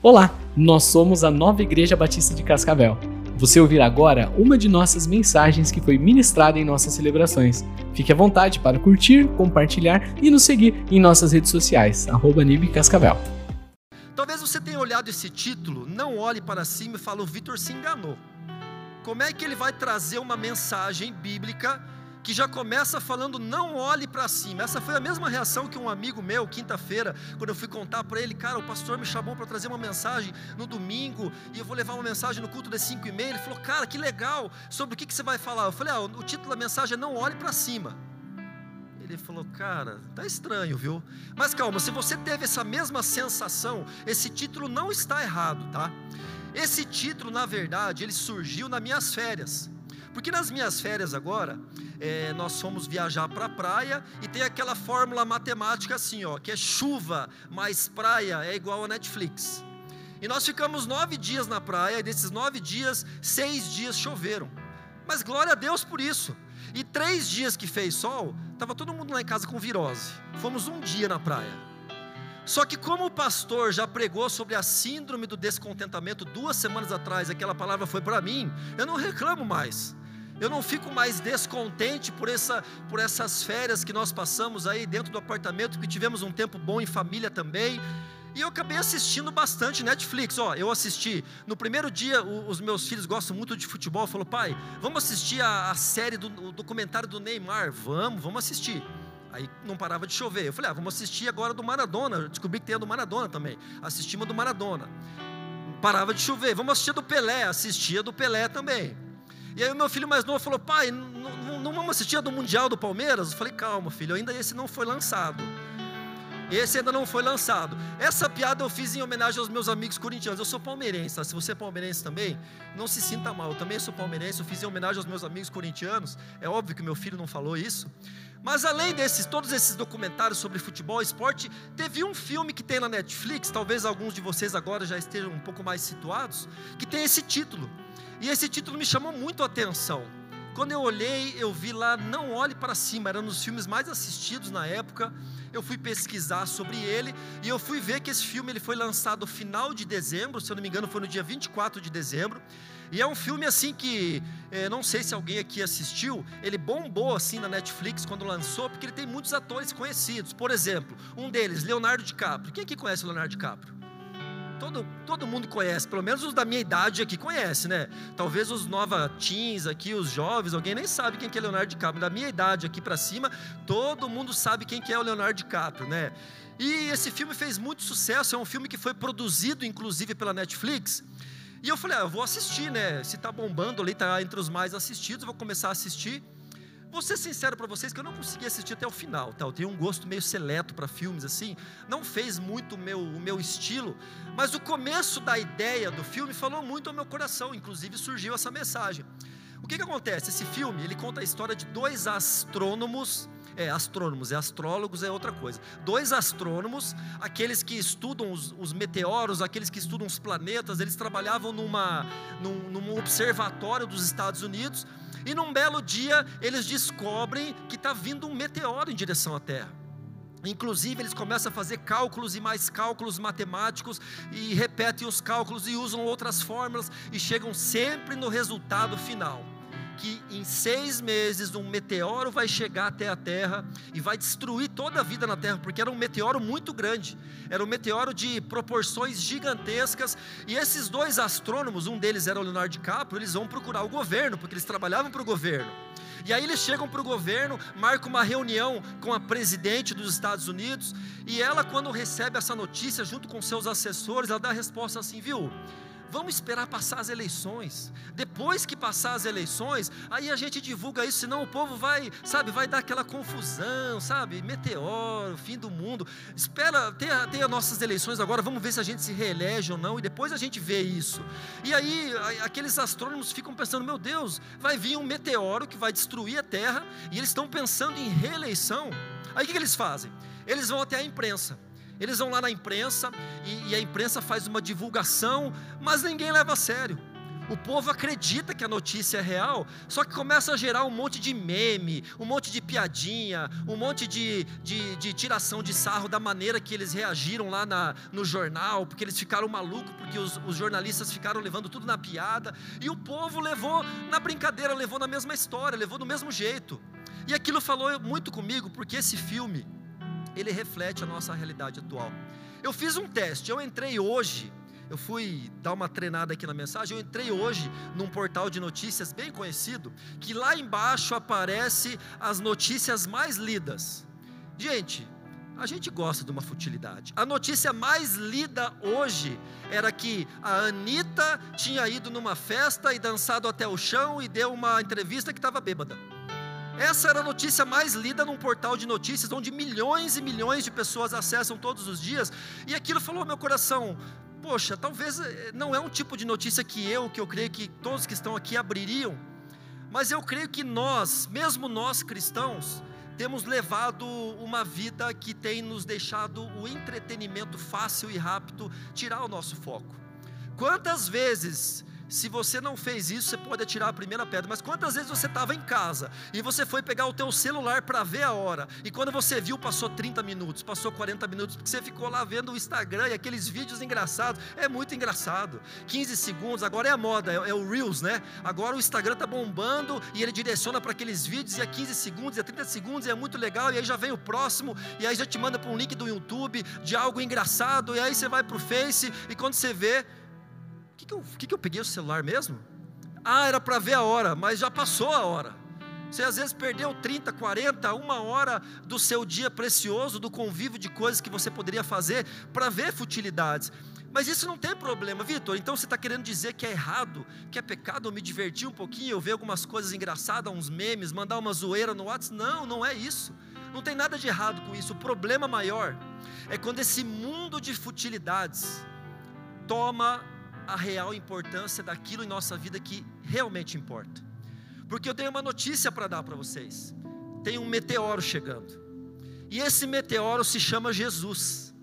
Olá, nós somos a Nova Igreja Batista de Cascavel. Você ouvirá agora uma de nossas mensagens que foi ministrada em nossas celebrações. Fique à vontade para curtir, compartilhar e nos seguir em nossas redes sociais, arroba Cascavel. Talvez você tenha olhado esse título, não olhe para cima e fale, o Vitor se enganou. Como é que ele vai trazer uma mensagem bíblica que já começa falando não olhe para cima. Essa foi a mesma reação que um amigo meu, quinta-feira, quando eu fui contar para ele, cara, o pastor me chamou para trazer uma mensagem no domingo e eu vou levar uma mensagem no culto das 5 e meia. Ele falou, cara, que legal, sobre o que, que você vai falar? Eu falei, ah, o título da mensagem é não olhe para cima. Ele falou, cara, tá estranho, viu? Mas calma, se você teve essa mesma sensação, esse título não está errado, tá? Esse título, na verdade, ele surgiu nas minhas férias. Porque nas minhas férias agora, é, nós fomos viajar para a praia e tem aquela fórmula matemática assim, ó, que é chuva mais praia é igual a Netflix. E nós ficamos nove dias na praia, e desses nove dias, seis dias choveram. Mas glória a Deus por isso. E três dias que fez sol, estava todo mundo lá em casa com virose. Fomos um dia na praia. Só que como o pastor já pregou sobre a síndrome do descontentamento duas semanas atrás, aquela palavra foi para mim, eu não reclamo mais. Eu não fico mais descontente por, essa, por essas férias que nós passamos aí dentro do apartamento, que tivemos um tempo bom em família também. E eu acabei assistindo bastante Netflix. Ó, eu assisti. No primeiro dia, o, os meus filhos gostam muito de futebol. Falou, pai, vamos assistir a, a série do documentário do Neymar. Vamos, vamos assistir. Aí não parava de chover. Eu falei, ah, vamos assistir agora do Maradona. Eu descobri que tem a do Maradona também. Assistimos do Maradona. Parava de chover. Vamos assistir do Pelé. Assistia do Pelé também. E aí o meu filho mais novo falou, pai, não, vamos assistir a do Mundial do Palmeiras? Eu falei, calma, filho, ainda esse não foi lançado. Esse ainda não foi lançado. Essa piada eu fiz em homenagem aos meus amigos corintianos. Eu sou palmeirense, tá? se você é palmeirense também, não se sinta mal. Eu também sou palmeirense, eu fiz em homenagem aos meus amigos corintianos. É óbvio que meu filho não falou isso. Mas além desses, todos esses documentários sobre futebol e esporte, teve um filme que tem na Netflix, talvez alguns de vocês agora já estejam um pouco mais situados, que tem esse título. E esse título me chamou muito a atenção. Quando eu olhei, eu vi lá Não Olhe para Cima, era um dos filmes mais assistidos na época. Eu fui pesquisar sobre ele e eu fui ver que esse filme ele foi lançado no final de dezembro, se eu não me engano, foi no dia 24 de dezembro. E é um filme assim que, eh, não sei se alguém aqui assistiu, ele bombou assim na Netflix quando lançou, porque ele tem muitos atores conhecidos. Por exemplo, um deles, Leonardo DiCaprio. Quem aqui conhece o Leonardo DiCaprio? Todo, todo mundo conhece, pelo menos os da minha idade aqui conhece, né? Talvez os nova teens aqui, os jovens, alguém nem sabe quem que é Leonardo DiCaprio. Da minha idade aqui para cima, todo mundo sabe quem que é o Leonardo DiCaprio, né? E esse filme fez muito sucesso, é um filme que foi produzido inclusive pela Netflix. E eu falei, ah, eu vou assistir, né? Se tá bombando ali, tá entre os mais assistidos, vou começar a assistir. Vou ser sincero para vocês que eu não consegui assistir até o final, tá? Eu tenho um gosto meio seleto para filmes assim, não fez muito o meu, o meu estilo, mas o começo da ideia do filme falou muito ao meu coração, inclusive surgiu essa mensagem. O que, que acontece? Esse filme, ele conta a história de dois astrônomos, é, astrônomos, é astrólogos é outra coisa. Dois astrônomos, aqueles que estudam os, os meteoros, aqueles que estudam os planetas, eles trabalhavam numa, num, num observatório dos Estados Unidos, e num belo dia eles descobrem que está vindo um meteoro em direção à Terra. Inclusive, eles começam a fazer cálculos e mais cálculos matemáticos, e repetem os cálculos e usam outras fórmulas, e chegam sempre no resultado final que em seis meses um meteoro vai chegar até a Terra e vai destruir toda a vida na Terra, porque era um meteoro muito grande, era um meteoro de proporções gigantescas. E esses dois astrônomos, um deles era o Leonardo DiCaprio, eles vão procurar o governo, porque eles trabalhavam para o governo. E aí eles chegam para o governo, marcam uma reunião com a presidente dos Estados Unidos, e ela, quando recebe essa notícia, junto com seus assessores, ela dá a resposta assim, viu? Vamos esperar passar as eleições. Depois que passar as eleições, aí a gente divulga isso, senão o povo vai, sabe, vai dar aquela confusão, sabe? Meteoro, fim do mundo. Espera, tem, tem as nossas eleições agora, vamos ver se a gente se reelege ou não, e depois a gente vê isso. E aí, aqueles astrônomos ficam pensando: meu Deus, vai vir um meteoro que vai destruir a Terra, e eles estão pensando em reeleição. Aí o que, que eles fazem? Eles vão até a imprensa eles vão lá na imprensa e, e a imprensa faz uma divulgação, mas ninguém leva a sério. O povo acredita que a notícia é real, só que começa a gerar um monte de meme, um monte de piadinha, um monte de, de, de tiração de sarro da maneira que eles reagiram lá na, no jornal, porque eles ficaram malucos, porque os, os jornalistas ficaram levando tudo na piada, e o povo levou na brincadeira, levou na mesma história, levou do mesmo jeito. E aquilo falou muito comigo, porque esse filme, ele reflete a nossa realidade atual. Eu fiz um teste, eu entrei hoje eu fui dar uma treinada aqui na mensagem, eu entrei hoje num portal de notícias bem conhecido, que lá embaixo aparece as notícias mais lidas. Gente, a gente gosta de uma futilidade. A notícia mais lida hoje era que a Anitta tinha ido numa festa e dançado até o chão e deu uma entrevista que estava bêbada. Essa era a notícia mais lida num portal de notícias, onde milhões e milhões de pessoas acessam todos os dias, e aquilo falou ao meu coração: poxa, talvez eh, não é um tipo de notícia que eu, que eu creio que todos que estão aqui abririam, mas eu creio que nós, mesmo nós cristãos, temos levado uma vida que tem nos deixado o entretenimento fácil e rápido tirar o nosso foco. Quantas vezes se você não fez isso, você pode atirar a primeira pedra. Mas quantas vezes você estava em casa e você foi pegar o teu celular para ver a hora e quando você viu passou 30 minutos, passou 40 minutos porque você ficou lá vendo o Instagram e aqueles vídeos engraçados. É muito engraçado. 15 segundos, agora é a moda, é, é o Reels, né? Agora o Instagram tá bombando e ele direciona para aqueles vídeos e é 15 segundos, é 30 segundos e é muito legal e aí já vem o próximo e aí já te manda para um link do YouTube de algo engraçado e aí você vai para o Face e quando você vê que, eu, que, que eu peguei o celular mesmo? Ah, era para ver a hora, mas já passou a hora. Você às vezes perdeu 30, 40, uma hora do seu dia precioso, do convívio de coisas que você poderia fazer para ver futilidades. Mas isso não tem problema, Vitor. Então você está querendo dizer que é errado, que é pecado eu me divertir um pouquinho, eu ver algumas coisas engraçadas, uns memes, mandar uma zoeira no WhatsApp? Não, não é isso. Não tem nada de errado com isso. O problema maior é quando esse mundo de futilidades toma a real importância daquilo em nossa vida que realmente importa. Porque eu tenho uma notícia para dar para vocês. Tem um meteoro chegando. E esse meteoro se chama Jesus.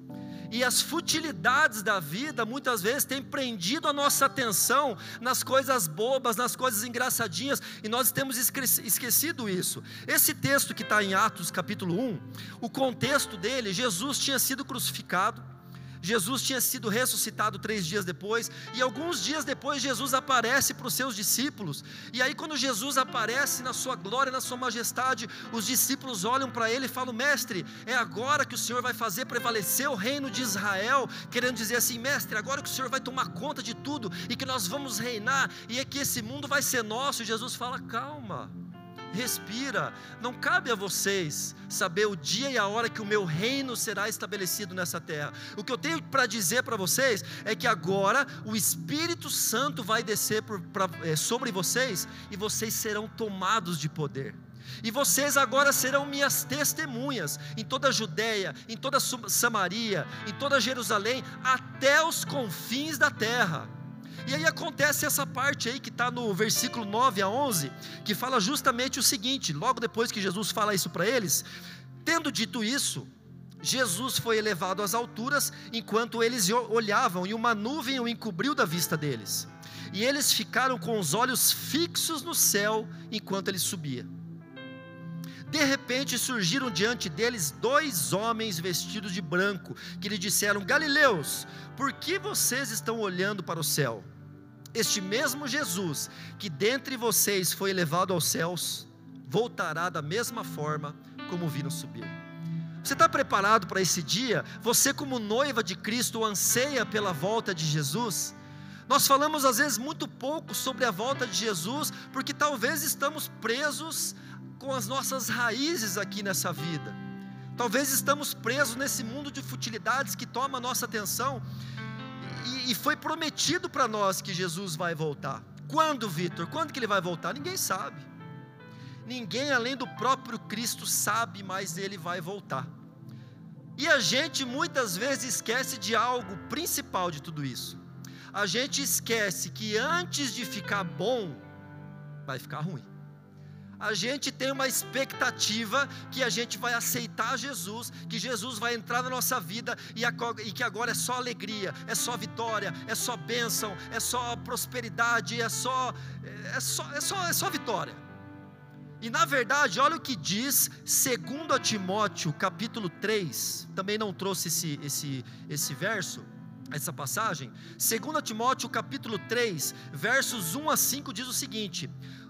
E as futilidades da vida muitas vezes têm prendido a nossa atenção nas coisas bobas, nas coisas engraçadinhas, e nós temos esquecido isso. Esse texto que está em Atos capítulo 1, o contexto dele, Jesus tinha sido crucificado, Jesus tinha sido ressuscitado três dias depois, e alguns dias depois Jesus aparece para os seus discípulos. E aí, quando Jesus aparece na sua glória, na sua majestade, os discípulos olham para ele e falam: Mestre, é agora que o Senhor vai fazer prevalecer o reino de Israel, querendo dizer assim, mestre, agora que o Senhor vai tomar conta de tudo e que nós vamos reinar, e é que esse mundo vai ser nosso. E Jesus fala: Calma respira. Não cabe a vocês saber o dia e a hora que o meu reino será estabelecido nessa terra. O que eu tenho para dizer para vocês é que agora o Espírito Santo vai descer por, pra, é, sobre vocês e vocês serão tomados de poder. E vocês agora serão minhas testemunhas em toda a Judéia, em toda a Samaria, em toda Jerusalém, até os confins da terra. E aí acontece essa parte aí que está no versículo 9 a 11, que fala justamente o seguinte: logo depois que Jesus fala isso para eles, tendo dito isso, Jesus foi elevado às alturas enquanto eles olhavam, e uma nuvem o encobriu da vista deles. E eles ficaram com os olhos fixos no céu enquanto ele subia. De repente surgiram diante deles dois homens vestidos de branco, que lhe disseram: Galileus, por que vocês estão olhando para o céu? Este mesmo Jesus, que dentre vocês foi elevado aos céus, voltará da mesma forma como viram subir. Você está preparado para esse dia? Você, como noiva de Cristo, anseia pela volta de Jesus? Nós falamos às vezes muito pouco sobre a volta de Jesus, porque talvez estamos presos com as nossas raízes aqui nessa vida. Talvez estamos presos nesse mundo de futilidades que toma a nossa atenção e, e foi prometido para nós que Jesus vai voltar. Quando, Vitor? Quando que ele vai voltar? Ninguém sabe. Ninguém além do próprio Cristo sabe, mas ele vai voltar. E a gente muitas vezes esquece de algo principal de tudo isso. A gente esquece que antes de ficar bom, vai ficar ruim. A gente tem uma expectativa que a gente vai aceitar Jesus, que Jesus vai entrar na nossa vida e, que agora é só alegria, é só vitória, é só bênção, é só prosperidade, é só, é só, é só, é só vitória. E na verdade, olha o que diz 2 Timóteo, capítulo 3, também não trouxe esse, esse, esse verso, essa passagem. 2 Timóteo, capítulo 3, versos 1 a 5, diz o seguinte: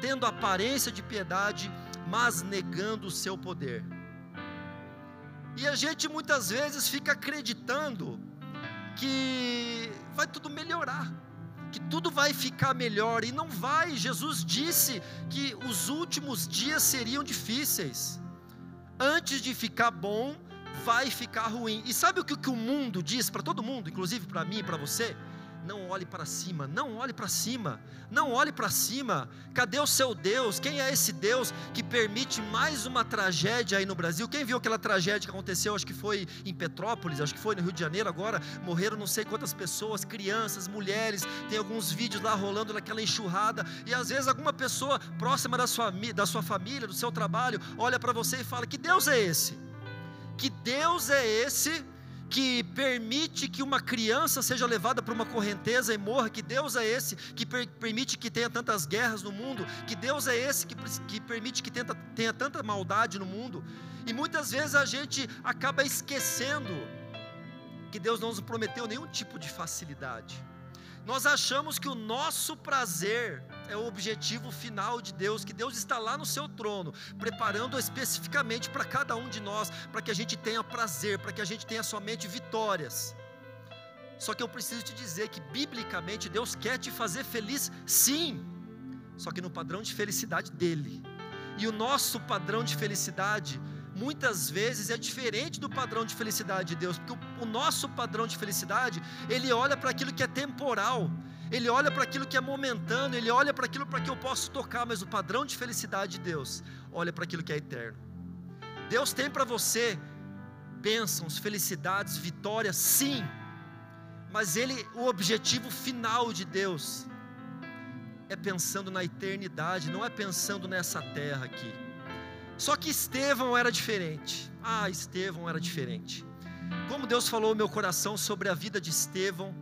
tendo aparência de piedade, mas negando o seu poder. E a gente muitas vezes fica acreditando que vai tudo melhorar, que tudo vai ficar melhor, e não vai. Jesus disse que os últimos dias seriam difíceis. Antes de ficar bom, vai ficar ruim. E sabe o que, o mundo diz para todo mundo, inclusive para mim e para você? Não olhe para cima, não olhe para cima, não olhe para cima. Cadê o seu Deus? Quem é esse Deus que permite mais uma tragédia aí no Brasil? Quem viu aquela tragédia que aconteceu? Acho que foi em Petrópolis, acho que foi no Rio de Janeiro agora. Morreram não sei quantas pessoas, crianças, mulheres. Tem alguns vídeos lá rolando naquela enxurrada. E às vezes alguma pessoa próxima da sua, da sua família, do seu trabalho, olha para você e fala: Que Deus é esse? Que Deus é esse que permite que uma criança seja levada para uma correnteza e morra, que Deus é esse que per permite que tenha tantas guerras no mundo, que Deus é esse que, que permite que tenta, tenha tanta maldade no mundo, e muitas vezes a gente acaba esquecendo que Deus não nos prometeu nenhum tipo de facilidade. Nós achamos que o nosso prazer é o objetivo final de Deus, que Deus está lá no seu trono, preparando especificamente para cada um de nós, para que a gente tenha prazer, para que a gente tenha somente vitórias. Só que eu preciso te dizer que, biblicamente, Deus quer te fazer feliz, sim, só que no padrão de felicidade dEle. E o nosso padrão de felicidade muitas vezes é diferente do padrão de felicidade de Deus, porque o, o nosso padrão de felicidade, ele olha para aquilo que é temporal, ele olha para aquilo que é momentâneo, ele olha para aquilo para que eu posso tocar, mas o padrão de felicidade de Deus olha para aquilo que é eterno. Deus tem para você bênçãos, felicidades, vitórias, sim, mas ele, o objetivo final de Deus é pensando na eternidade, não é pensando nessa terra aqui. Só que Estevão era diferente. Ah, Estevão era diferente. Como Deus falou no meu coração sobre a vida de Estevão.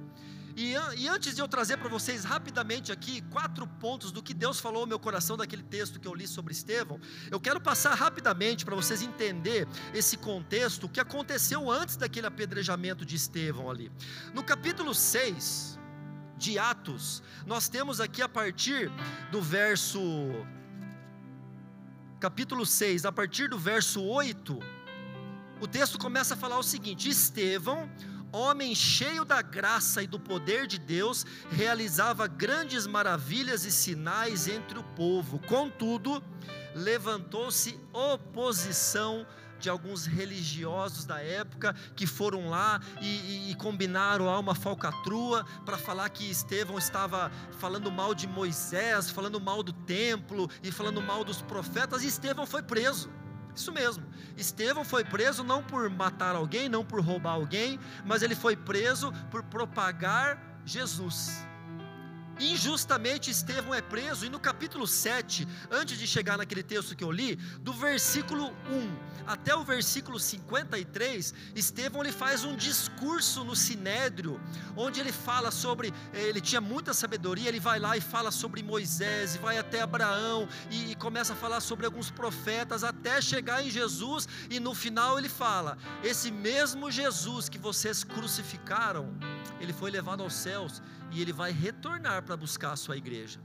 E, e antes de eu trazer para vocês rapidamente aqui quatro pontos do que Deus falou no meu coração daquele texto que eu li sobre Estevão, eu quero passar rapidamente para vocês entender esse contexto, o que aconteceu antes daquele apedrejamento de Estevão ali. No capítulo 6 de Atos, nós temos aqui a partir do verso capítulo 6, a partir do verso 8, o texto começa a falar o seguinte: Estevão, homem cheio da graça e do poder de Deus, realizava grandes maravilhas e sinais entre o povo. Contudo, levantou-se oposição de alguns religiosos da época que foram lá e, e, e combinaram lá uma falcatrua para falar que Estevão estava falando mal de Moisés, falando mal do templo e falando mal dos profetas, e Estevão foi preso. Isso mesmo. Estevão foi preso não por matar alguém, não por roubar alguém, mas ele foi preso por propagar Jesus. Injustamente Estevão é preso, e no capítulo 7, antes de chegar naquele texto que eu li, do versículo 1 até o versículo 53, Estevão ele faz um discurso no sinédrio, onde ele fala sobre, eh, ele tinha muita sabedoria, ele vai lá e fala sobre Moisés, e vai até Abraão, e, e começa a falar sobre alguns profetas, até chegar em Jesus, e no final ele fala: Esse mesmo Jesus que vocês crucificaram, ele foi levado aos céus e ele vai retornar para buscar a sua igreja.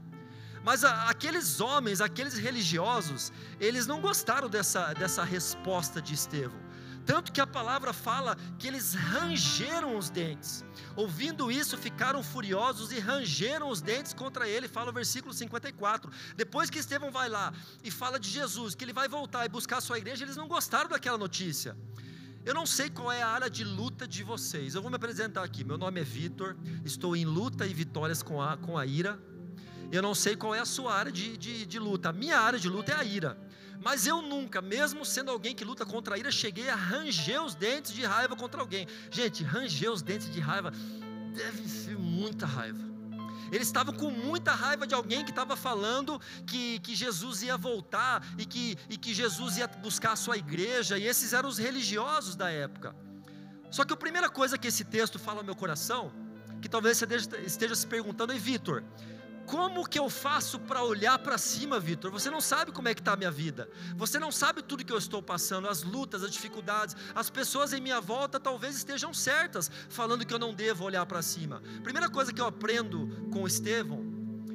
Mas a, aqueles homens, aqueles religiosos, eles não gostaram dessa, dessa resposta de Estevão. Tanto que a palavra fala que eles rangeram os dentes. Ouvindo isso, ficaram furiosos e rangeram os dentes contra ele, fala o versículo 54. Depois que Estevão vai lá e fala de Jesus, que ele vai voltar e buscar a sua igreja, eles não gostaram daquela notícia. Eu não sei qual é a área de luta de vocês. Eu vou me apresentar aqui. Meu nome é Vitor. Estou em luta e vitórias com a, com a ira. Eu não sei qual é a sua área de, de, de luta. A minha área de luta é a ira. Mas eu nunca, mesmo sendo alguém que luta contra a ira, cheguei a ranger os dentes de raiva contra alguém. Gente, ranger os dentes de raiva deve ser muita raiva. Eles estavam com muita raiva de alguém que estava falando que, que Jesus ia voltar e que, e que Jesus ia buscar a sua igreja, e esses eram os religiosos da época. Só que a primeira coisa que esse texto fala ao meu coração, que talvez você esteja se perguntando, é Vitor, como que eu faço para olhar para cima, Vitor? Você não sabe como é que está a minha vida. Você não sabe tudo que eu estou passando, as lutas, as dificuldades. As pessoas em minha volta talvez estejam certas, falando que eu não devo olhar para cima. Primeira coisa que eu aprendo com Estevão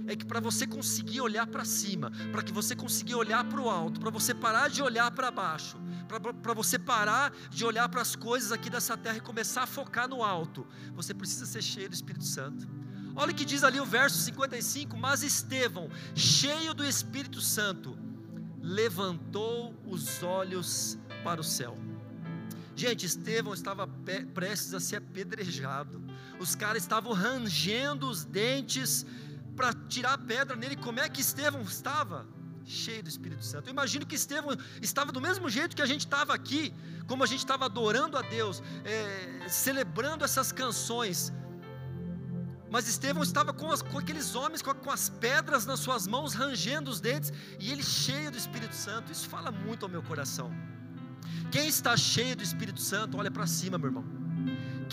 é que para você conseguir olhar para cima, para que você conseguir olhar para o alto, para você parar de olhar para baixo, para você parar de olhar para as coisas aqui dessa terra e começar a focar no alto, você precisa ser cheio do Espírito Santo. Olha o que diz ali o verso 55: Mas Estevão, cheio do Espírito Santo, levantou os olhos para o céu. Gente, Estevão estava prestes a ser apedrejado. Os caras estavam rangendo os dentes para tirar a pedra nele. Como é que Estevão estava? Cheio do Espírito Santo. Eu imagino que Estevão estava do mesmo jeito que a gente estava aqui, como a gente estava adorando a Deus, é, celebrando essas canções, mas Estevão estava com, as, com aqueles homens com, com, as pedras nas suas mãos, rangendo os dentes, e ele cheio do Espírito Santo. Isso fala muito ao meu coração. Quem está cheio do Espírito Santo, olha para cima, meu irmão.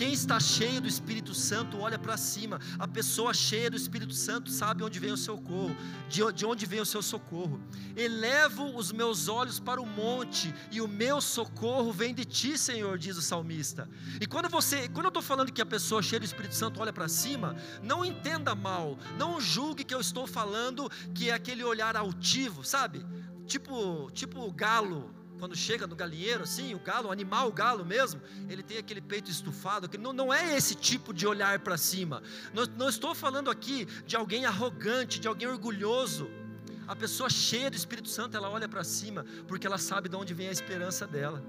Quem está cheio do Espírito Santo, olha para cima. A pessoa cheia do Espírito Santo sabe onde vem o socorro, de onde vem o seu socorro. Elevo os meus olhos para o monte, e o meu socorro vem de ti, Senhor, diz o salmista. E quando você, quando eu estou falando que a pessoa cheia do Espírito Santo olha para cima, não entenda mal, não julgue que eu estou falando que é aquele olhar altivo, sabe? Tipo, tipo galo quando chega no galinheiro, assim, o galo, o animal, o galo mesmo, ele tem aquele peito estufado, que não, não é esse tipo de olhar para cima. Não, não estou falando aqui de alguém arrogante, de alguém orgulhoso. A pessoa cheia do Espírito Santo, ela olha para cima, porque ela sabe de onde vem a esperança dela.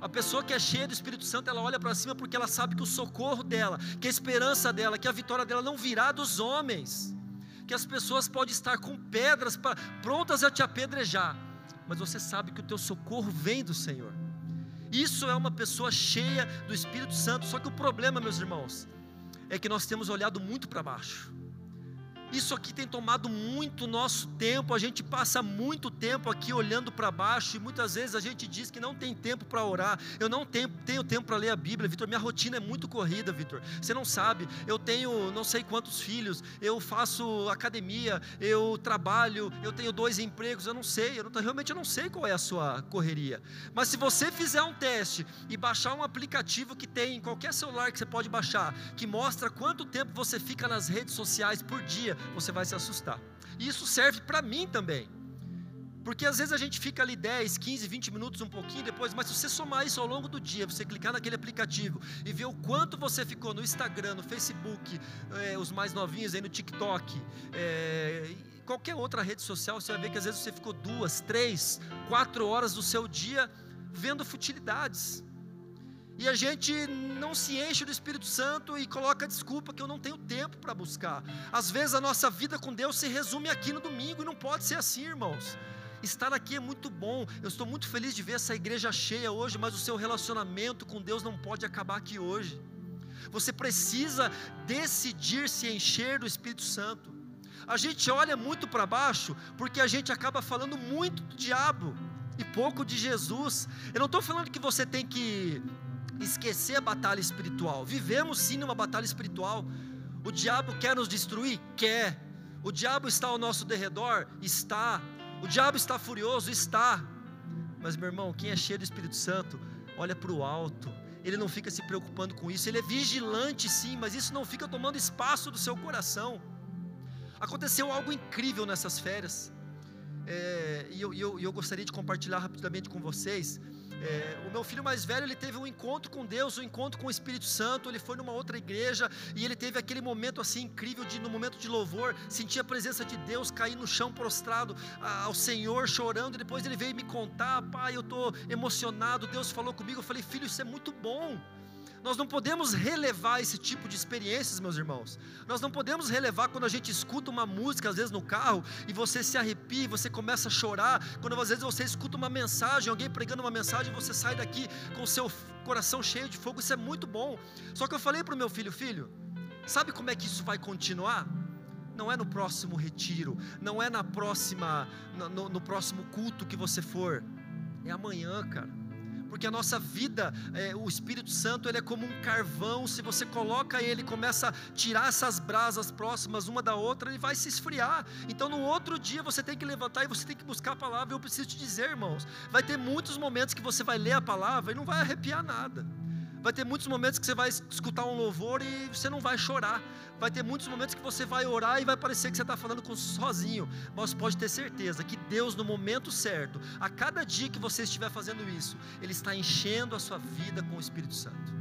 A pessoa que é cheia do Espírito Santo, ela olha para cima porque ela sabe que o socorro dela, que a esperança dela, que a vitória dela não virá dos homens. Que as pessoas podem estar com pedras pra, prontas a te apedrejar, mas você sabe que o teu socorro vem do Senhor. Isso é uma pessoa cheia do Espírito Santo. Só que o problema, meus irmãos, é que nós temos olhado muito para baixo. Isso aqui tem tomado muito nosso tempo, a gente passa muito tempo aqui olhando para baixo e muitas vezes a gente diz que não tem tempo para orar. Eu não tenho, tenho tempo para ler a Bíblia, Vitor. Minha rotina é muito corrida, Vitor. Você não sabe, eu tenho não sei quantos filhos, eu faço academia, eu trabalho, eu tenho dois empregos, eu não sei, eu não, realmente eu não sei qual é a sua correria. Mas se você fizer um teste e baixar um aplicativo que tem você vai se assustar. E isso serve para mim também. Porque às vezes a gente fica ali 10, 15, 20 minutos, um pouquinho depois, mas se você somar isso ao longo do dia, você clicar naquele aplicativo e ver o quanto você ficou no Instagram, no Facebook, é, os mais novinhos aí no TikTok, é, qualquer outra rede social, você vai ver que às vezes você ficou duas, três, quatro horas do seu dia vendo futilidades. E a gente não se enche do Espírito Santo e coloca desculpa que eu não tenho tempo para buscar. Às vezes a nossa vida com Deus se resume aqui no domingo e não pode ser assim, irmãos. Estar aqui é muito bom. Eu estou muito feliz de ver essa igreja cheia hoje, mas o seu relacionamento com Deus não pode acabar aqui hoje. Você precisa decidir se encher do Espírito Santo. A gente olha muito para baixo porque a gente acaba falando muito do diabo e pouco de Jesus. Eu não estou falando que você tem que esquecer a batalha espiritual. Vivemos sim numa batalha espiritual. O diabo quer nos destruir? Quer. O diabo está ao nosso derredor? Está. O diabo está furioso? Está. Mas, meu irmão, quem é cheio do Espírito Santo, olha para o alto. Ele não fica se preocupando com isso. Ele é vigilante, sim, mas isso não fica tomando espaço do seu coração. Aconteceu algo incrível nessas férias. É, e eu, eu, eu gostaria de compartilhar rapidamente com vocês É, o meu filho mais velho ele teve um encontro com Deus, um encontro com o Espírito Santo. Ele foi numa outra igreja e ele teve aquele momento assim incrível de no momento de louvor sentir a presença de Deus, cair no chão prostrado ao Senhor, chorando. E depois ele veio me contar, pai, eu estou emocionado. Deus falou comigo. Eu falei, filho, isso é muito bom. Nós não podemos relevar esse tipo de experiências, meus irmãos. Nós não podemos relevar quando a gente escuta uma música, às vezes no carro, e você se arrepia, você começa a chorar. Quando às vezes você escuta uma mensagem, alguém pregando uma mensagem, você sai daqui com o seu coração cheio de fogo. Isso é muito bom. Só que eu falei para o meu filho, filho, sabe como é que isso vai continuar? Não é no próximo retiro, não é na próxima, no, no próximo culto que você for. É amanhã, cara porque a nossa vida, é, o Espírito Santo, ele é como um carvão, se você coloca ele, começa a tirar essas brasas próximas uma da outra, ele vai se esfriar. Então no outro dia você tem que levantar e você tem que buscar a palavra. Eu preciso te dizer, irmãos, vai ter muitos momentos que você vai ler a palavra e não vai arrepiar nada. Vai ter muitos momentos que você vai escutar um louvor e você não vai chorar. Vai ter muitos momentos que você vai orar e vai parecer que você está falando com sozinho. Mas pode ter certeza que Deus, no momento certo, a cada dia que você estiver fazendo isso, Ele está enchendo a sua vida com o Espírito Santo.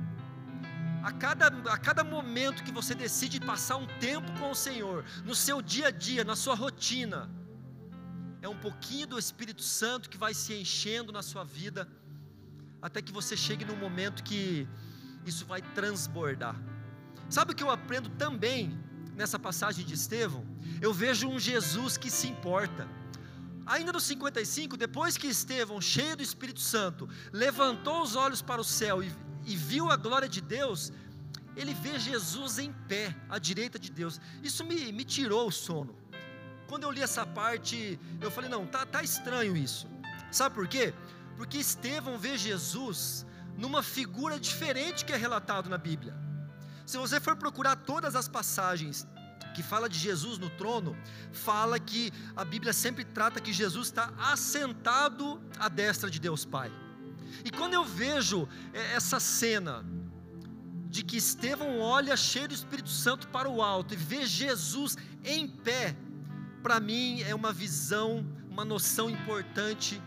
A cada, a cada momento que você decide passar um tempo com o Senhor, no seu dia a dia, na sua rotina, é um pouquinho do Espírito Santo que vai se enchendo na sua vida até que você chegue num momento que isso vai transbordar. Sabe o que eu aprendo também nessa passagem de Estevão? Eu vejo um Jesus que se importa. Ainda no 55, depois que Estevão, cheio do Espírito Santo, levantou os olhos para o céu e, e viu a glória de Deus, ele vê Jesus em pé, à direita de Deus. Isso me, me tirou o sono. Quando eu li essa parte, eu falei: não, tá, tá estranho isso. Sabe por quê? Porque Estevão vê Jesus numa figura diferente que é relatado na Bíblia. Se você for procurar todas as passagens que fala de Jesus no trono, fala que a Bíblia sempre trata que Jesus está assentado à destra de Deus Pai. E quando eu vejo é, essa cena de que Estevão olha cheio do Espírito Santo para o alto e vê Jesus em pé, para mim é uma visão, uma noção importante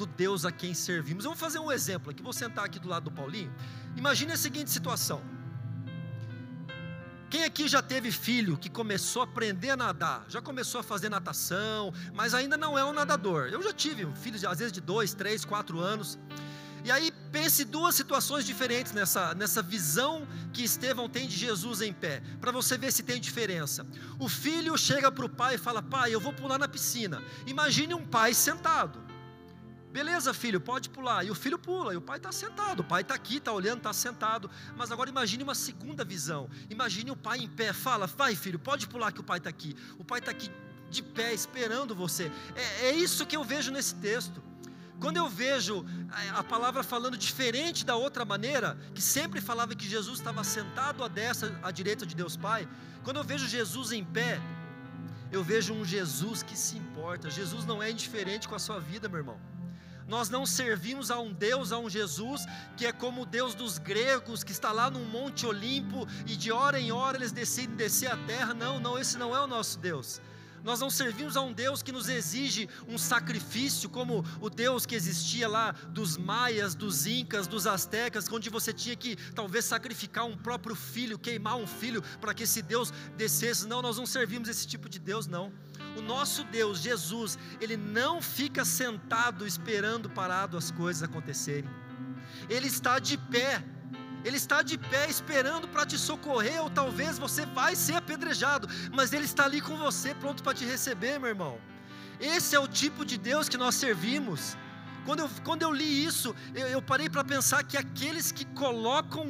do Deus a quem servimos. Eu vou fazer um exemplo aqui, vou sentar aqui do lado do Paulinho. Imagine a seguinte situação. Quem aqui já teve filho que começou a aprender a nadar, já começou a fazer natação, mas ainda não é um nadador? Eu já tive um filho, às vezes de dois, três, quatro anos. E aí pense duas situações diferentes nessa, nessa visão que Estevão tem de Jesus em pé, para você ver se tem diferença. O filho chega para o pai e fala: Pai, eu vou pular na piscina. Imagine um pai sentado. Beleza, filho, pode pular. E o filho pula, e o pai está sentado. O pai está aqui, está olhando, está sentado. Mas agora imagine uma segunda visão. Imagine o pai em pé. Fala, vai, filho, pode pular que o pai está aqui. O pai está aqui de pé, esperando você. É, é isso que eu vejo nesse texto. Quando eu vejo a palavra falando diferente da outra maneira, que sempre falava que Jesus estava sentado à à direita de Deus Pai, quando eu vejo Jesus em pé, eu vejo um Jesus que se importa. Jesus não é indiferente com a sua vida, meu irmão. Nós não servimos a um Deus, a um Jesus que é como o Deus dos gregos, que está lá no Monte Olimpo e de hora em hora eles decidem descer a terra. Não, não, esse não é o nosso Deus. Nós não servimos a um Deus que nos exige um sacrifício, como o Deus que existia lá dos maias, dos incas, dos astecas, onde você tinha que talvez sacrificar um próprio filho, queimar um filho para que esse Deus descesse. Não, nós não servimos esse tipo de Deus, não. O nosso Deus, Jesus, ele não fica sentado esperando parado as coisas acontecerem. Ele está de pé. Ele está de pé esperando para te socorrer, ou talvez você vai ser apedrejado, mas Ele está ali com você, pronto para te receber, meu irmão. Esse é o tipo de Deus que nós servimos. Quando eu, quando eu li isso, eu, eu parei para pensar que aqueles que colocam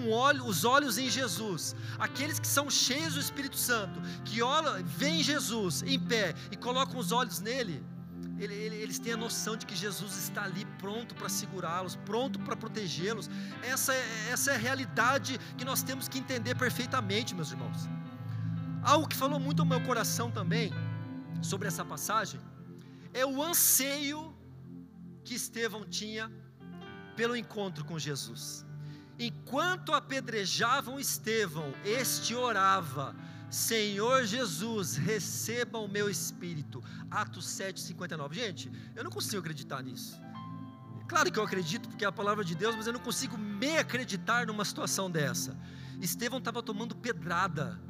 os olhos em Jesus, aqueles que são cheios do Espírito Santo, que olham, veem Jesus em pé e colocam os olhos nele, ele, ele, eles têm a noção de que Jesus está ali pronto para segurá-los, pronto para protegê-los. Essa, é, essa é a realidade que nós temos que entender perfeitamente, meus irmãos. Algo que falou muito ao meu coração também, sobre essa passagem, é o anseio que Estevão tinha pelo encontro com Jesus. Enquanto apedrejavam Estevão, este orava: Senhor Jesus, receba o meu espírito. Atos 7,59. Gente, eu não consigo acreditar nisso. Claro que eu acredito, porque é a palavra de Deus, mas eu não consigo me acreditar numa situação dessa. Estevão estava tomando pedrada.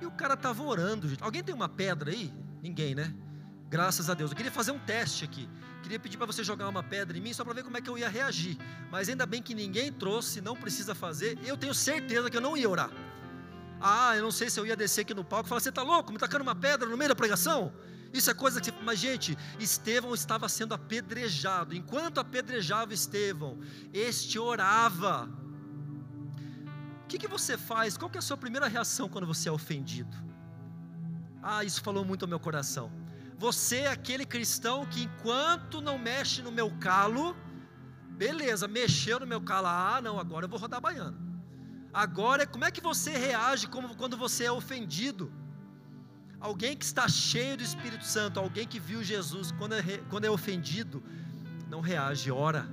E o cara estava orando, gente. Alguém tem uma pedra aí? Ninguém, né? Graças a Deus. Eu queria fazer um teste aqui. Queria pedir para você jogar uma pedra em mim só para ver como é que eu ia reagir. Mas ainda bem que ninguém trouxe, não precisa fazer. Eu tenho certeza que eu não ia orar. Ah, eu não sei se eu ia descer aqui no palco e falar: você está louco? Me tacando uma pedra no meio da pregação? Isso é coisa que. Mas, gente, Estevão estava sendo apedrejado. Enquanto apedrejava Estevão, este orava. O que, que você faz? Qual que é a sua primeira reação quando você é ofendido? Ah, isso falou muito ao meu coração. Você é aquele cristão que, enquanto não mexe no meu calo, beleza, mexeu no meu calo, ah, não, agora eu vou rodar baiano. Agora, como é que você reage quando você é ofendido? Alguém que está cheio do Espírito Santo, alguém que viu Jesus, quando é, quando é ofendido, não reage, ora.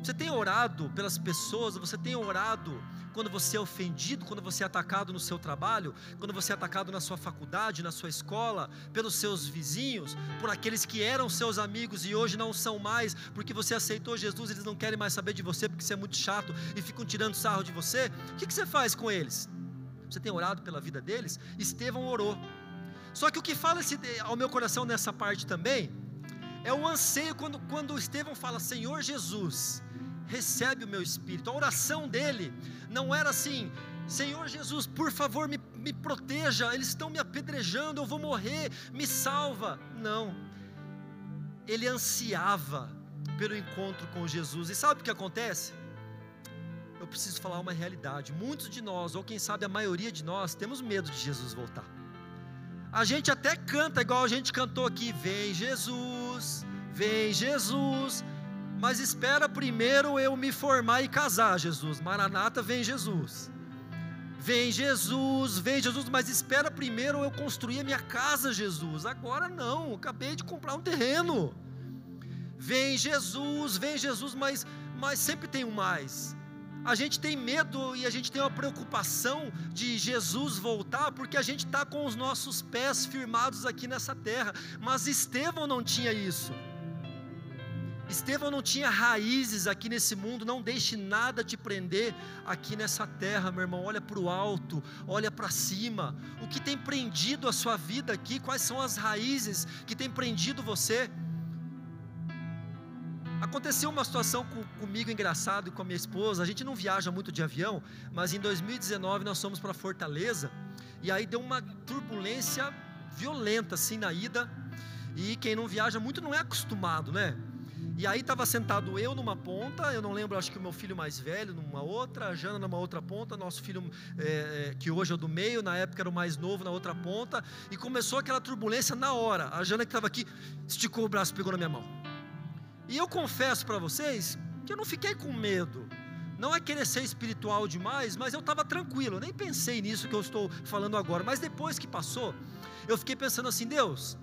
Você tem orado pelas pessoas, você tem orado quando você é ofendido, quando você é atacado no seu trabalho, quando você é atacado na sua faculdade, na sua escola, pelos seus vizinhos, por aqueles que eram seus amigos e hoje não são mais, porque você aceitou Jesus, eles não querem mais saber de você porque você é muito chato e ficam tirando sarro de você. O que, você faz com eles? Você tem orado pela vida deles? Estevão orou. Só que o que fala ao meu coração nessa parte também é o anseio quando, quando Estevão fala: Senhor Jesus, recebe o meu espírito. A oração dele não era assim: Senhor Jesus, por favor, me, me proteja, eles estão me apedrejando, eu vou morrer, me salva. Não, ele ansiava pelo encontro com Jesus, e sabe o que acontece? Eu preciso falar uma realidade: muitos de nós, ou quem sabe a maioria de nós, temos medo de Jesus voltar. A gente até canta igual a gente cantou aqui: Vem Jesus, vem Jesus. Mas espera primeiro eu me formar e casar, Jesus. Maranata, vem Jesus. Vem Jesus, vem Jesus, mas espera primeiro eu construir a minha casa, Jesus. Agora não, acabei de comprar um terreno. Vem Jesus, vem Jesus, mas, mas sempre tem um mais a gente tem medo e a gente tem uma preocupação de Jesus voltar, porque a gente está com os nossos pés firmados aqui nessa terra, mas Estevão não tinha isso. Estevão não tinha raízes aqui nesse mundo, não deixe nada te prender aqui nessa terra, meu irmão. Olha para o alto, olha para cima. O que tem prendido a sua vida aqui? Quais são as raízes que tem prendido você? Aconteceu uma situação com, comigo engraçado e com a minha esposa. A gente não viaja muito de avião, mas em 2019 nós fomos para Fortaleza e aí deu uma turbulência violenta assim na ida. E quem não viaja muito não é acostumado, né? E aí estava sentado eu numa ponta, eu não lembro, acho que o meu filho mais velho numa outra, a Jana numa outra ponta, nosso filho é, que hoje é do meio, na época era o mais novo na outra ponta, e começou aquela turbulência na hora. A Jana que estava aqui esticou o braço, pegou na minha mão. E eu confesso para vocês que eu não fiquei com medo. Não é querer ser espiritual demais, mas eu estava tranquilo. Eu nem pensei nisso que eu estou falando agora. Mas depois que passou, eu fiquei pensando assim: Deus,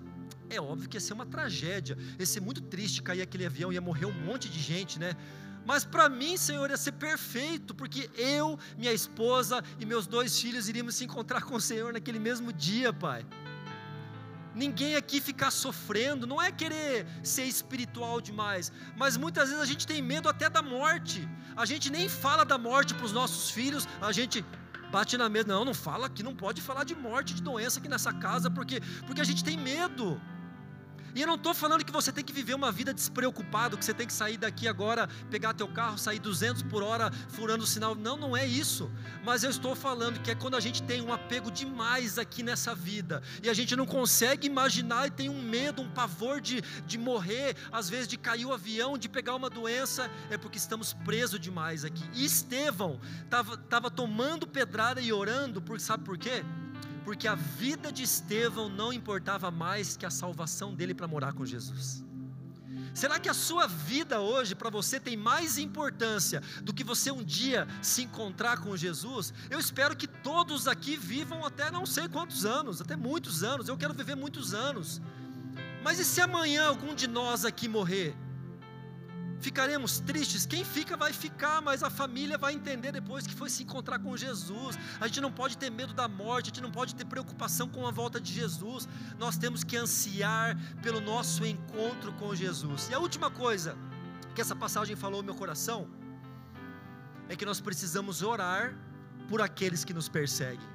é óbvio que ia ser uma tragédia, ia ser muito triste cair aquele avião, ia morrer um monte de gente, né? Mas para mim, Senhor, ia ser perfeito, porque eu, minha esposa e meus dois filhos iríamos se encontrar com o Senhor naquele mesmo dia, Pai ninguém aqui ficar sofrendo, não é querer ser espiritual demais, mas muitas vezes a gente tem medo até da morte. A gente nem fala da morte para os nossos filhos, a gente bate na mesa, não, não fala aqui, não pode falar de morte, de doença aqui nessa casa, porque porque a gente tem medo. E eu não estou falando que você tem que viver uma vida despreocupado, que você tem que sair daqui agora, pegar teu carro, sair 200 por hora furando o sinal. Não, não é isso. Mas eu estou falando que é quando a gente tem um apego demais aqui nessa vida e a gente não consegue imaginar e tem um medo, um pavor de, de morrer, às vezes de cair o avião, de pegar uma doença, é porque estamos presos demais aqui. E Estevão estava tomando pedrada e orando, porque sabe por quê? Porque a vida de Estevão não importava mais que a salvação dele para morar com Jesus. Será que a sua vida hoje para você tem mais importância do que você um dia se encontrar com Jesus? Eu espero que todos aqui vivam até não sei quantos anos, até muitos anos. Eu quero viver muitos anos. Mas e se amanhã algum de nós aqui morrer? Ficaremos tristes? Quem fica vai ficar, mas a família vai entender depois que foi se encontrar com Jesus. A gente não pode ter medo da morte, a gente não pode ter preocupação com a volta de Jesus. Nós temos que ansiar pelo nosso encontro com Jesus. E a última coisa que essa passagem falou no meu coração é que nós precisamos orar por aqueles que nos perseguem.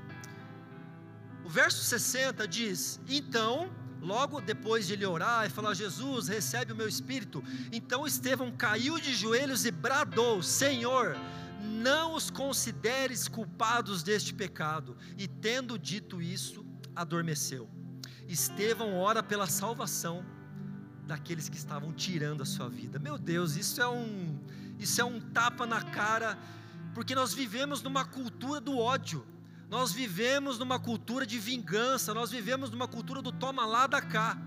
O verso 60 diz: Então, logo depois de ele orar e falar: Jesus, recebe o meu espírito. Então Estevão caiu de joelhos e bradou: Senhor, não os consideres culpados deste pecado. E tendo dito isso, adormeceu. Estevão ora pela salvação daqueles que estavam tirando a sua vida. Meu Deus, isso é um isso é um tapa na cara, porque nós vivemos numa cultura do ódio. Nós vivemos numa cultura de vingança, nós vivemos numa cultura do toma lá da cá.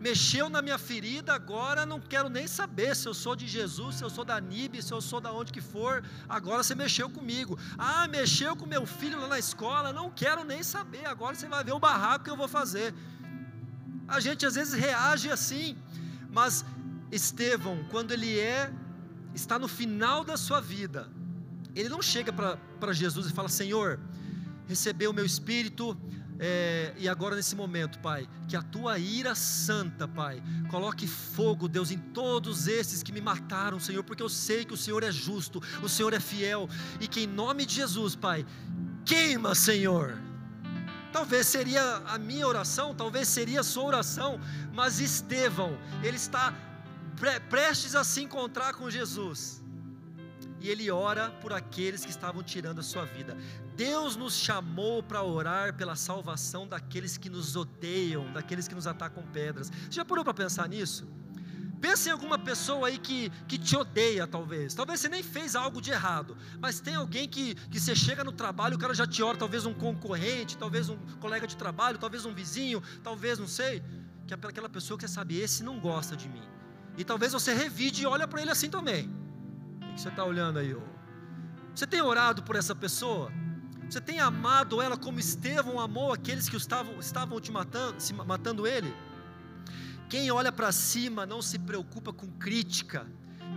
Mexeu na minha ferida, agora não quero nem saber se eu sou de Jesus, se eu sou da NIB, se eu sou da onde que for, agora você mexeu comigo. Ah, mexeu com meu filho lá na escola, não quero nem saber, agora você vai ver o barraco que eu vou fazer. A gente às vezes reage assim, mas Estevão, quando ele é, está no final da sua vida, ele não chega para Jesus e fala: Senhor, recebeu o meu espírito, é, e agora nesse momento, Pai, que a tua ira santa, Pai, coloque fogo, Deus, em todos esses que me mataram, Senhor, porque eu sei que o Senhor é justo, o Senhor é fiel, e que em nome de Jesus, Pai, queima, Senhor, Talvez seria a minha oração, talvez seria a sua oração, mas Estevão, ele está pre prestes a se encontrar com Jesus. E ele ora por aqueles que estavam tirando a sua vida. Deus nos chamou para orar pela salvação daqueles que nos odeiam, daqueles que nos atacam pedras. Você já parou para pensar nisso? Pensa em alguma pessoa aí que, que te odeia, talvez. Talvez você nem fez algo de errado, mas tem alguém que, que você chega no trabalho, o cara já te ora, talvez um concorrente, talvez um colega de trabalho, talvez um vizinho, talvez não sei, que é aquela pessoa que quer saber, esse não gosta de mim. E talvez você revide e olha para ele assim também. Que você está olhando aí? Você tem orado por essa pessoa? Você tem amado ela como Estevão amou aqueles que estavam, estavam te matando, se matando ele? Quem olha para cima não se preocupa com crítica,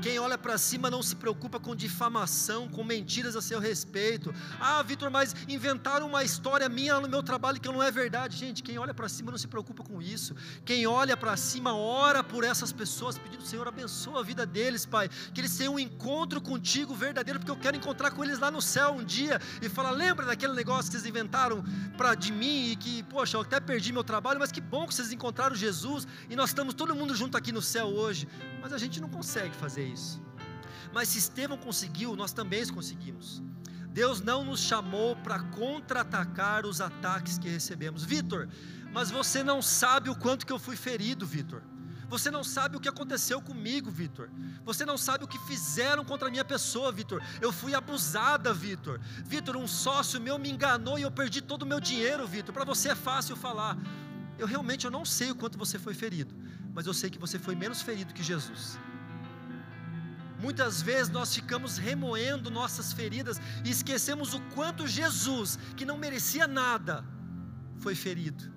quem olha para cima não se preocupa com difamação, com mentiras a seu respeito. Ah, Vitor, mas inventaram uma história minha no meu trabalho que não é verdade. Gente, quem olha para cima não se preocupa com isso. Quem olha para cima ora por essas pessoas, pedindo, Senhor, abençoa a vida deles, Pai. Que eles tenham um encontro contigo verdadeiro, porque eu quero encontrar com eles lá no céu um dia e falar: lembra daquele negócio que vocês inventaram para de mim e que, poxa, eu até perdi meu trabalho, mas que bom que vocês encontraram Jesus e nós estamos todo mundo junto aqui no céu hoje. Mas a gente não consegue fazer isso. Mas se Estevão conseguiu, nós também conseguimos. Deus não nos chamou para contra-atacar os ataques que recebemos. Vitor, mas você não sabe o quanto que eu fui ferido, Vitor. Você não sabe o que aconteceu comigo, Vitor. Você não sabe o que fizeram contra a minha pessoa, Vitor. Eu fui abusada, Vitor. Vitor, um sócio meu me enganou e eu perdi todo o meu dinheiro, Vitor. Para você é fácil falar. Eu realmente eu não sei o quanto você foi ferido, mas eu sei que você foi menos ferido que Jesus. Muitas vezes nós ficamos remoendo nossas feridas e esquecemos o quanto Jesus, que não merecia nada, foi ferido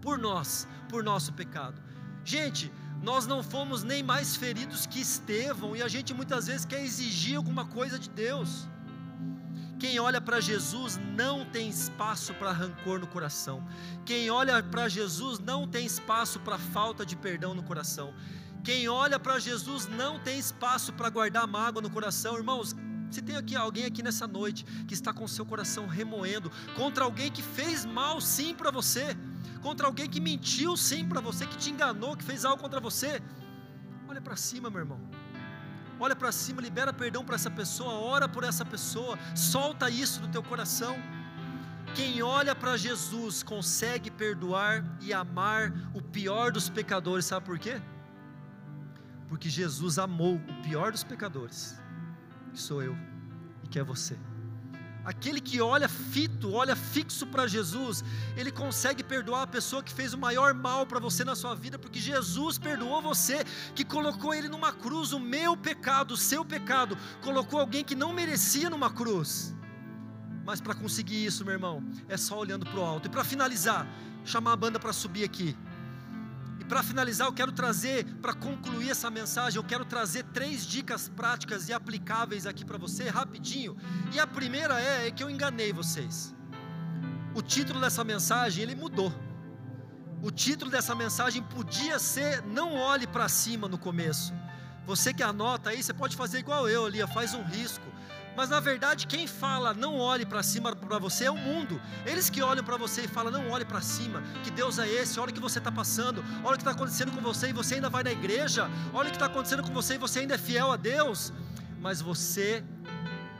por nós, por nosso pecado. Gente, nós não fomos nem mais feridos que Estevão e a gente muitas vezes quer exigir alguma coisa de Deus. Quem olha para Jesus não tem espaço para rancor no coração. Quem olha para Jesus não tem espaço para falta de perdão no coração. Quem olha para Jesus não tem espaço para guardar mágoa no coração, irmãos. Se tem aqui alguém aqui nessa noite que está com seu coração remoendo contra alguém que fez mal sim para você, contra alguém que mentiu sim para você, que te enganou, que fez algo contra você, olha para cima, meu irmão. Olha para cima, libera perdão para essa pessoa, ora por essa pessoa, solta isso do teu coração. Quem olha para Jesus consegue perdoar e amar o pior dos pecadores, sabe por quê? Porque Jesus amou o pior dos pecadores, que sou eu e que é você. Aquele que olha fito, olha fixo para Jesus, ele consegue perdoar a pessoa que fez o maior mal para você na sua vida, porque Jesus perdoou você, que colocou ele numa cruz, o meu pecado, o seu pecado, colocou alguém que não merecia numa cruz. Mas para conseguir isso, meu irmão, é só olhando para o alto. E para finalizar, chamar a banda para subir aqui. E para finalizar, eu quero trazer, para concluir essa mensagem, eu quero trazer três dicas práticas e aplicáveis aqui para você, rapidinho. E a primeira é, é que eu enganei vocês. O título dessa mensagem, ele mudou. O título dessa mensagem podia ser Não olhe para cima no começo, Você que anota aí, você pode fazer igual eu ali, faz um risco. Mas na verdade, quem fala não olhe para cima para você é o mundo. Eles que olham para você e falam não olhe para cima, que Deus é esse, olha o que você está passando, olha o que está acontecendo com você e você ainda vai na igreja, olha o que está acontecendo com você e você ainda é fiel a Deus. Mas você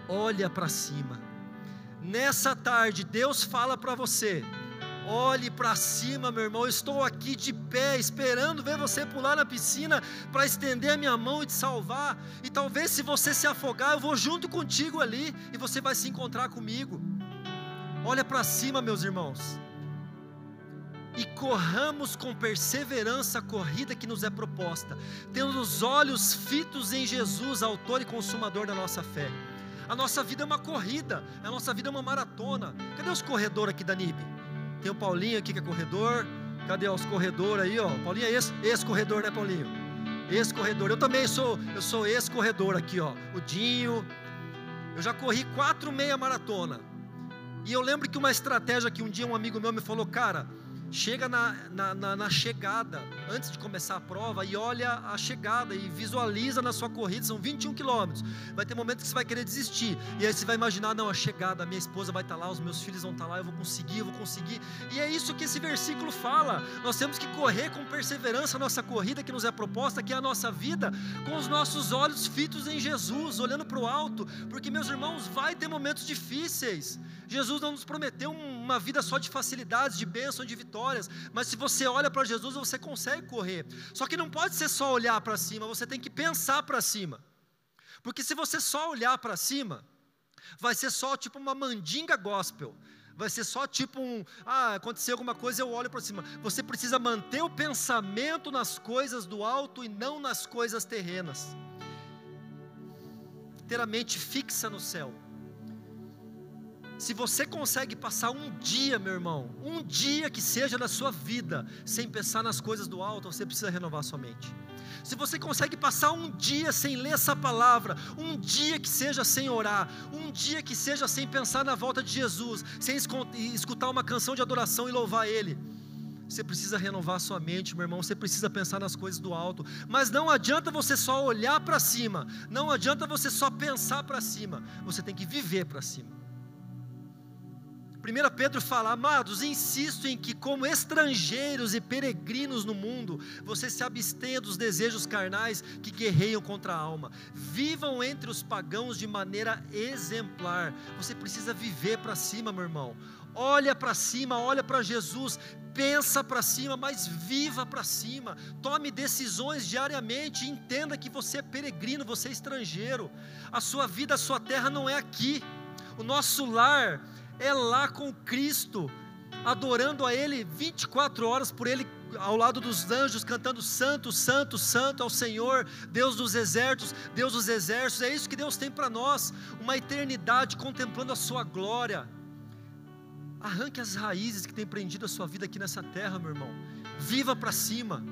olha para cima. Nessa tarde, Deus fala para você: Olhe para cima, meu irmão. Eu estou aqui de pé, esperando ver você pular na piscina para estender a minha mão e te salvar. E talvez, se você se afogar, eu vou junto contigo ali e você vai se encontrar comigo. Olha para cima, meus irmãos. E corramos com perseverança a corrida que nos é proposta, tendo os olhos fitos em Jesus, autor e consumador da nossa fé. A nossa vida é uma corrida, a nossa vida é uma maratona. Cadê os corredores aqui da NIB? Tem o Paulinho aqui que é corredor. Cadê os corredores aí, ó? Paulinho é ex-corredor, né, Paulinho? Ex-corredor. Eu também sou, eu sou ex-corredor aqui, ó. O Dinho. Eu já corri quatro meia maratona. E eu lembro que uma estratégia que um dia um amigo meu me falou, cara, chega na, na, na, na, chegada, antes de começar a prova, e olha a chegada e visualiza na sua corrida, são 21 quilômetros. Vai ter momentos que você vai querer desistir, e aí você vai imaginar: não, a chegada, a minha esposa vai estar lá, os meus filhos vão estar lá, eu vou conseguir, eu vou conseguir. E é isso que esse versículo fala. Nós temos que correr com perseverança a nossa corrida que nos é proposta, que é a nossa vida, com os nossos olhos fitos em Jesus, olhando para o alto, porque, meus irmãos, vai ter momentos difíceis. Jesus não nos prometeu uma vida só de facilidades, de bênção, de vitórias, mas se você olha para Jesus, você consegue correr. Só que não pode ser só olhar para cima, você tem que pensar para cima. Porque se você só olhar para cima, vai ser só tipo uma mandinga gospel. Vai ser só tipo um, ah, aconteceu alguma coisa, eu olho para cima. Você precisa manter o pensamento nas coisas do alto e não nas coisas terrenas. Ter a mente fixa no céu. Se você consegue passar um dia, meu irmão, um dia que seja da sua vida, sem pensar nas coisas do alto, você precisa renovar sua mente. Se você consegue passar um dia sem ler essa palavra, um dia que seja sem orar, um dia que seja sem pensar na volta de Jesus, sem escutar uma canção de adoração e louvar Ele, você precisa renovar sua mente, meu irmão. Você precisa pensar nas coisas do alto. Mas não adianta você só olhar para cima. Não adianta você só pensar para cima. Você tem que viver para cima. 1 Pedro fala: Amados, insisto em que, como estrangeiros e peregrinos no mundo, vocês se abstenham dos desejos carnais que guerreiam contra a alma. Vivam entre os pagãos de maneira exemplar. Você precisa viver para cima, meu irmão. Olha para cima, olha para Jesus, pensa para cima, mas viva para cima. Tome decisões diariamente, entenda que você é peregrino, você é estrangeiro. A sua vida, a sua terra não é aqui. O nosso lar é lá com Cristo, adorando a Ele 24 horas por Ele ao lado dos anjos, cantando Santo, Santo, Santo ao Senhor, Deus dos exércitos, Deus dos exércitos. É isso que Deus tem para nós, uma eternidade contemplando a Sua glória. Arranque as raízes que tem prendido a sua vida aqui nessa terra, meu irmão. Viva para cima.